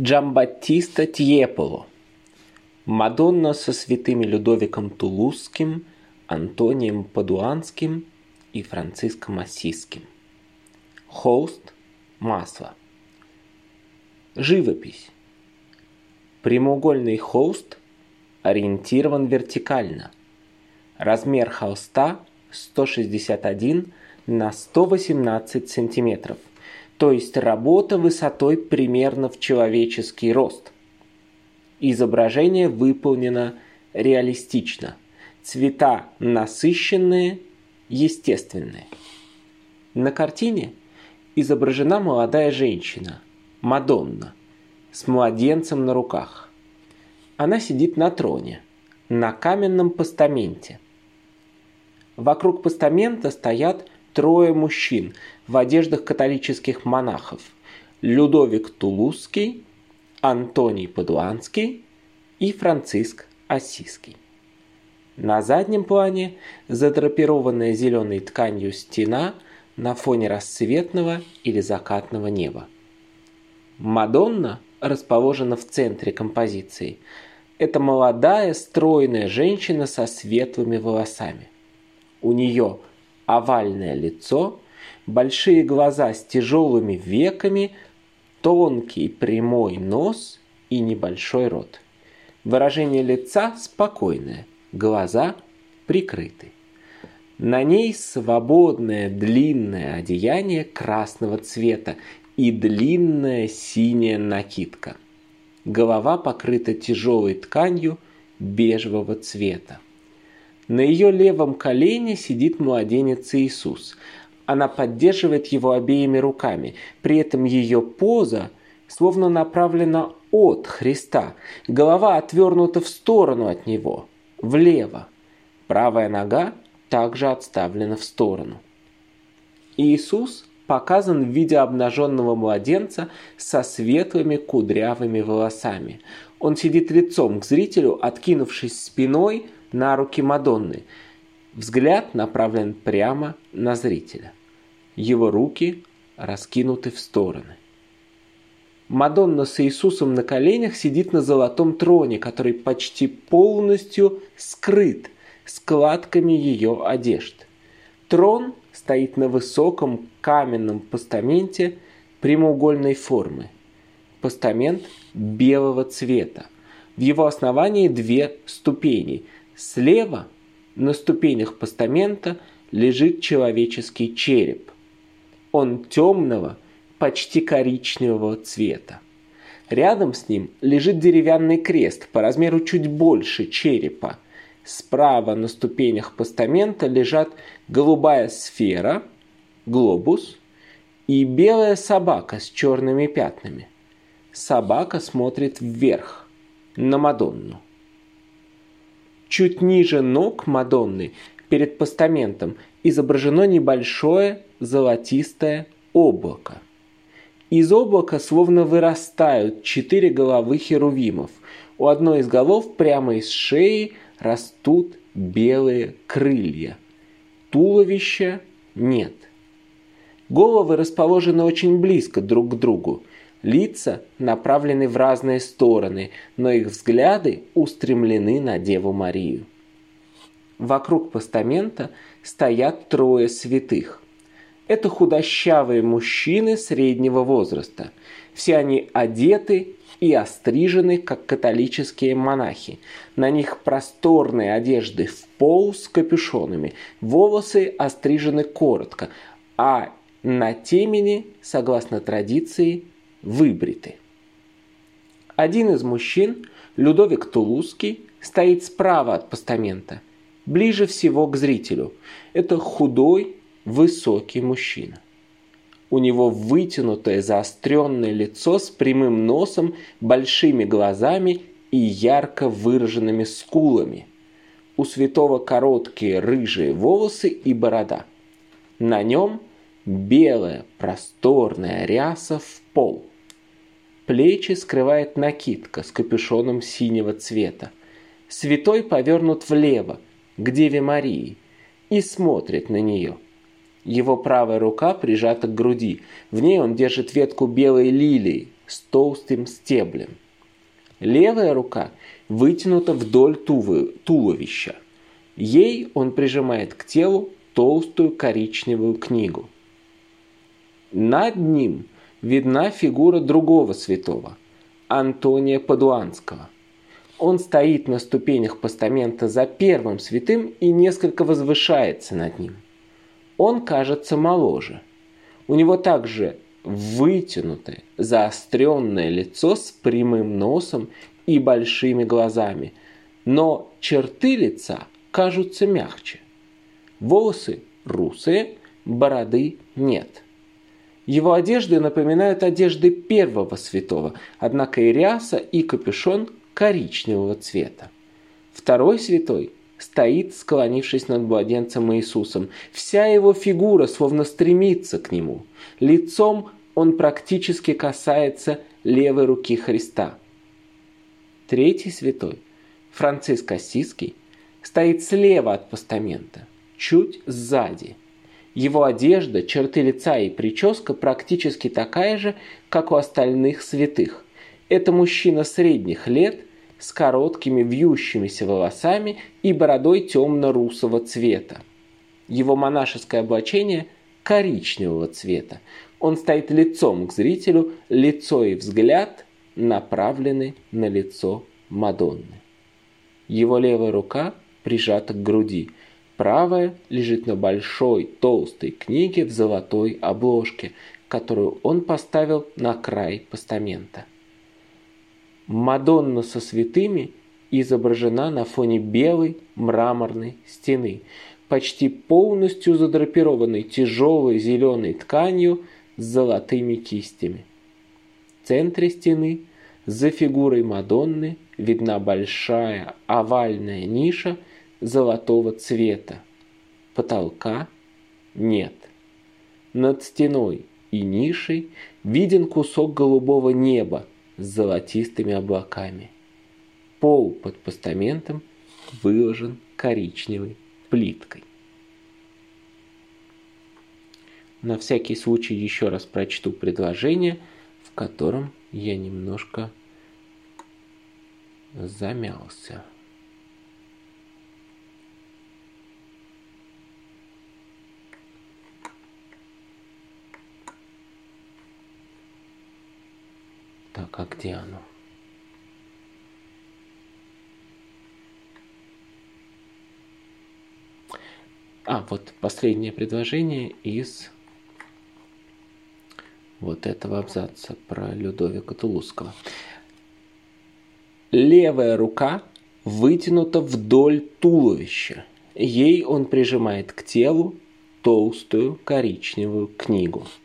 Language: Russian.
Джамбаттиста Тьеполо. Мадонна со святыми Людовиком Тулузским, Антонием Падуанским и Франциском Ассизским. Холст – масло. Живопись. Прямоугольный холст ориентирован вертикально. Размер холста 161 на 118 сантиметров, то есть работа высотой примерно в человеческий рост. Изображение выполнено реалистично. Цвета насыщенные, естественные. На картине изображена молодая женщина, Мадонна, с младенцем на руках. Она сидит на троне, на каменном постаменте. Вокруг постамента стоят трое мужчин в одеждах католических монахов. Людовик Тулузский, Антоний Падуанский и Франциск Осиский. На заднем плане задрапированная зеленой тканью стена на фоне рассветного или закатного неба. Мадонна расположена в центре композиции. Это молодая, стройная женщина со светлыми волосами. У нее овальное лицо, большие глаза с тяжелыми веками, тонкий прямой нос и небольшой рот. Выражение лица спокойное, глаза прикрыты. На ней свободное длинное одеяние красного цвета и длинная синяя накидка. Голова покрыта тяжелой тканью бежевого цвета. На ее левом колене сидит младенец Иисус. Она поддерживает его обеими руками. При этом ее поза словно направлена от Христа. Голова отвернута в сторону от него, влево. Правая нога также отставлена в сторону. Иисус показан в виде обнаженного младенца со светлыми кудрявыми волосами. Он сидит лицом к зрителю, откинувшись спиной – на руки Мадонны. Взгляд направлен прямо на зрителя. Его руки раскинуты в стороны. Мадонна с Иисусом на коленях сидит на золотом троне, который почти полностью скрыт складками ее одежд. Трон стоит на высоком каменном постаменте прямоугольной формы. Постамент белого цвета. В его основании две ступени – Слева на ступенях постамента лежит человеческий череп. Он темного, почти коричневого цвета. Рядом с ним лежит деревянный крест по размеру чуть больше черепа. Справа на ступенях постамента лежат голубая сфера, глобус, и белая собака с черными пятнами. Собака смотрит вверх, на Мадонну. Чуть ниже ног Мадонны, перед постаментом, изображено небольшое золотистое облако. Из облака словно вырастают четыре головы херувимов. У одной из голов прямо из шеи растут белые крылья. Туловища нет. Головы расположены очень близко друг к другу. Лица направлены в разные стороны, но их взгляды устремлены на Деву Марию. Вокруг постамента стоят трое святых. Это худощавые мужчины среднего возраста. Все они одеты и острижены, как католические монахи. На них просторные одежды в пол с капюшонами, волосы острижены коротко, а на темени, согласно традиции, выбриты. Один из мужчин, Людовик Тулузский, стоит справа от постамента, ближе всего к зрителю. Это худой, высокий мужчина. У него вытянутое заостренное лицо с прямым носом, большими глазами и ярко выраженными скулами. У святого короткие рыжие волосы и борода. На нем белая просторная ряса в пол. Плечи скрывает накидка с капюшоном синего цвета. Святой повернут влево, к Деве Марии, и смотрит на нее. Его правая рука прижата к груди. В ней он держит ветку белой лилии, с толстым стеблем. Левая рука вытянута вдоль туловища. Ей он прижимает к телу толстую коричневую книгу. Над ним видна фигура другого святого, Антония Падуанского. Он стоит на ступенях постамента за первым святым и несколько возвышается над ним. Он кажется моложе. У него также вытянутое, заостренное лицо с прямым носом и большими глазами, но черты лица кажутся мягче. Волосы русые, бороды нет. Его одежды напоминают одежды первого святого, однако и ряса, и капюшон коричневого цвета. Второй святой стоит, склонившись над младенцем Иисусом. Вся его фигура словно стремится к нему. Лицом он практически касается левой руки Христа. Третий святой, Франциск Ассизский, стоит слева от постамента, чуть сзади – его одежда, черты лица и прическа практически такая же, как у остальных святых. Это мужчина средних лет с короткими вьющимися волосами и бородой темно-русого цвета. Его монашеское облачение коричневого цвета. Он стоит лицом к зрителю, лицо и взгляд направлены на лицо Мадонны. Его левая рука прижата к груди – Правая лежит на большой толстой книге в золотой обложке, которую он поставил на край постамента. Мадонна со святыми изображена на фоне белой мраморной стены, почти полностью задрапированной тяжелой зеленой тканью с золотыми кистями. В центре стены за фигурой Мадонны видна большая овальная ниша – золотого цвета. Потолка нет. Над стеной и нишей виден кусок голубого неба с золотистыми облаками. Пол под постаментом выложен коричневой плиткой. На всякий случай еще раз прочту предложение, в котором я немножко замялся. Так, а где оно? А, вот последнее предложение из вот этого абзаца про Людовика Тулузского. Левая рука вытянута вдоль туловища. Ей он прижимает к телу толстую коричневую книгу –